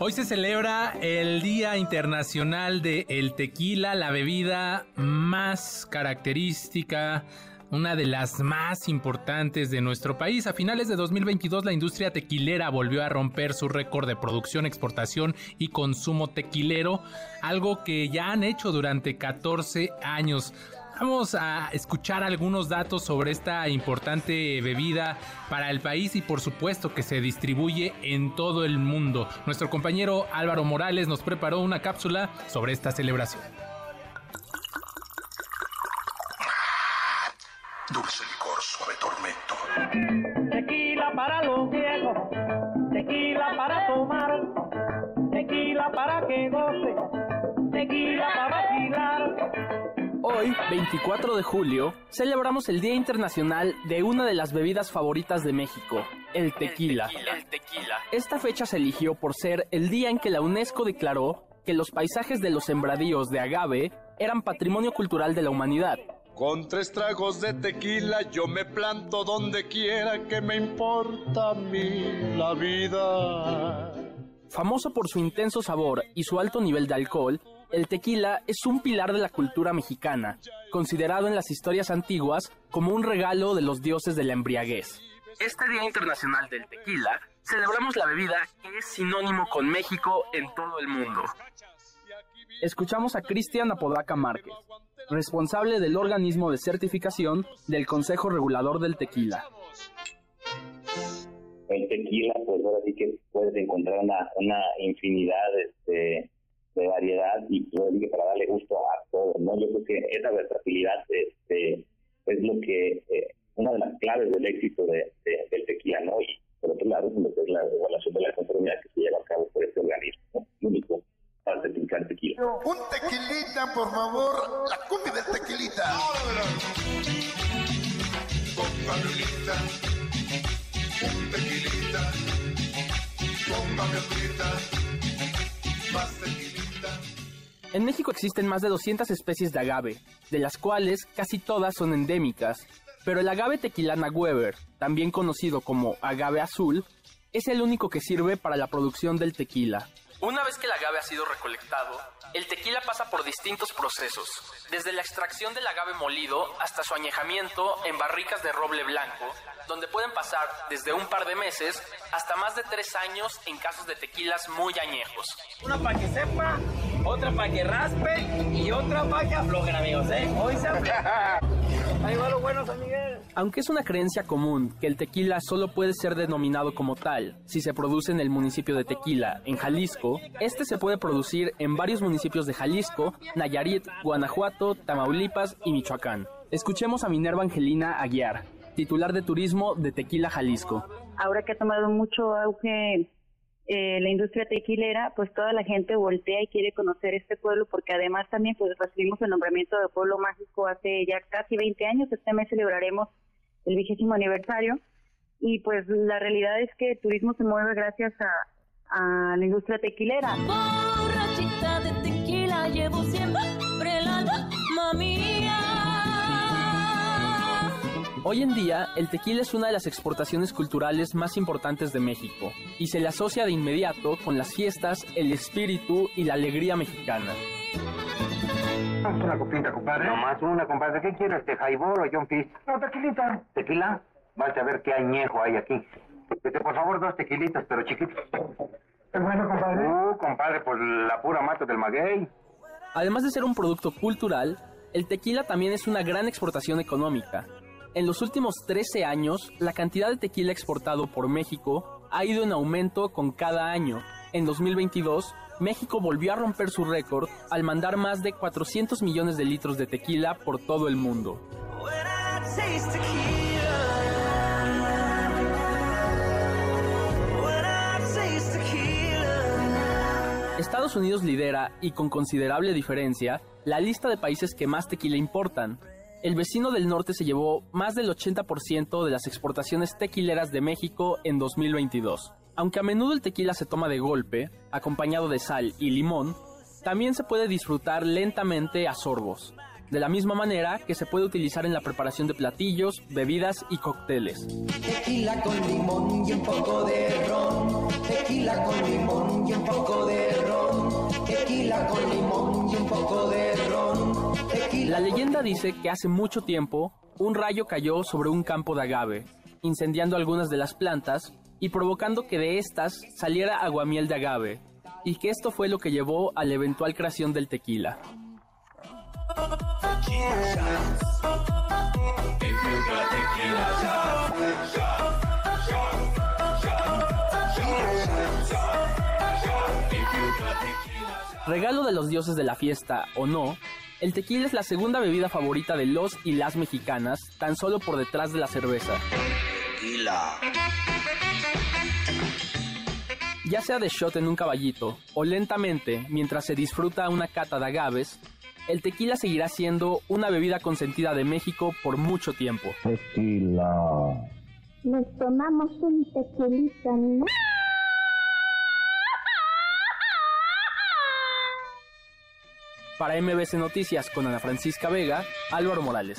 Hoy se celebra el Día Internacional de el Tequila, la bebida más característica una de las más importantes de nuestro país. A finales de 2022 la industria tequilera volvió a romper su récord de producción, exportación y consumo tequilero, algo que ya han hecho durante 14 años. Vamos a escuchar algunos datos sobre esta importante bebida para el país y por supuesto que se distribuye en todo el mundo. Nuestro compañero Álvaro Morales nos preparó una cápsula sobre esta celebración. Dulce licor, suave tormento. Tequila para los viejos, tequila para tomar, tequila para que goce, tequila para. Hoy, 24 de julio, celebramos el Día Internacional de una de las bebidas favoritas de México, el tequila. El tequila. Esta fecha se eligió por ser el día en que la UNESCO declaró que los paisajes de los sembradíos de agave eran patrimonio cultural de la humanidad. Con tres tragos de tequila yo me planto donde quiera que me importa a mí la vida. Famoso por su intenso sabor y su alto nivel de alcohol, el tequila es un pilar de la cultura mexicana, considerado en las historias antiguas como un regalo de los dioses de la embriaguez. Este Día Internacional del Tequila, celebramos la bebida que es sinónimo con México en todo el mundo. Escuchamos a Cristian Apodaca Márquez, responsable del organismo de certificación del Consejo Regulador del Tequila. El tequila, pues ahora sí que puedes encontrar una, infinidad este, de variedad y pues, para darle gusto a todos, ¿no? Yo creo que esa versatilidad este, es lo que, eh, una de las claves del éxito de, del tequila, ¿no? Y por otro lado, lo que es la evaluación de la conformidad que se lleva a cabo por este organismo, ¿no? único para certificar tequila. Un tequilita, por favor, la cumbia del tequilita. Con Pablita, un tequilita, con. En México existen más de 200 especies de agave, de las cuales casi todas son endémicas, pero el agave tequilana Weber, también conocido como agave azul, es el único que sirve para la producción del tequila. Una vez que el agave ha sido recolectado, el tequila pasa por distintos procesos, desde la extracción del agave molido hasta su añejamiento en barricas de roble blanco, donde pueden pasar desde un par de meses hasta más de tres años en casos de tequilas muy añejos. Una para que sepa, otra para que raspe y otra para que aflojen, amigos, ¿eh? Hoy se Ahí va lo bueno, San Miguel. Aunque es una creencia común que el tequila solo puede ser denominado como tal si se produce en el municipio de Tequila, en Jalisco, este se puede producir en varios municipios de Jalisco, Nayarit, Guanajuato, Tamaulipas y Michoacán. Escuchemos a Minerva Angelina Aguiar, titular de turismo de Tequila Jalisco. ahora que ha tomado mucho auge eh, la industria tequilera, pues toda la gente voltea y quiere conocer este pueblo porque además también pues recibimos el nombramiento de pueblo mágico hace ya casi 20 años, este mes celebraremos el vigésimo aniversario y pues la realidad es que el turismo se mueve gracias a, a la industria tequilera. Borrachita de tequila llevo siempre el alma mía. Hoy en día, el tequila es una de las exportaciones culturales más importantes de México y se le asocia de inmediato con las fiestas, el espíritu y la alegría mexicana. Una copita, compadre. Nomás una, compadre. ¿Qué quiere este jaibor o John Fist? No, tequilita. ¿Tequila? Vas a ver qué añejo hay aquí. Este, por favor, dos tequilitas, pero chiquitos. ¿Es bueno, compadre? Uh, compadre, pues la pura mata del maguey. Además de ser un producto cultural, el tequila también es una gran exportación económica. En los últimos 13 años, la cantidad de tequila exportado por México ha ido en aumento con cada año. En 2022, México volvió a romper su récord al mandar más de 400 millones de litros de tequila por todo el mundo. Estados Unidos lidera, y con considerable diferencia, la lista de países que más tequila importan. El vecino del norte se llevó más del 80% de las exportaciones tequileras de México en 2022. Aunque a menudo el tequila se toma de golpe, acompañado de sal y limón, también se puede disfrutar lentamente a sorbos. de la misma manera que se puede utilizar en la preparación de platillos, bebidas y cócteles. Tequila con limón y un poco de ron. Tequila con limón y un poco de ron. La leyenda dice que hace mucho tiempo un rayo cayó sobre un campo de agave, incendiando algunas de las plantas y provocando que de estas saliera aguamiel de agave, y que esto fue lo que llevó a la eventual creación del tequila. Regalo de los dioses de la fiesta o no, el tequila es la segunda bebida favorita de los y las mexicanas, tan solo por detrás de la cerveza. Tequila. Ya sea de shot en un caballito o lentamente mientras se disfruta una cata de agaves, el tequila seguirá siendo una bebida consentida de México por mucho tiempo. Tequila. Nos tomamos un tequilita, ¿no? Para MBC Noticias con Ana Francisca Vega, Álvaro Morales.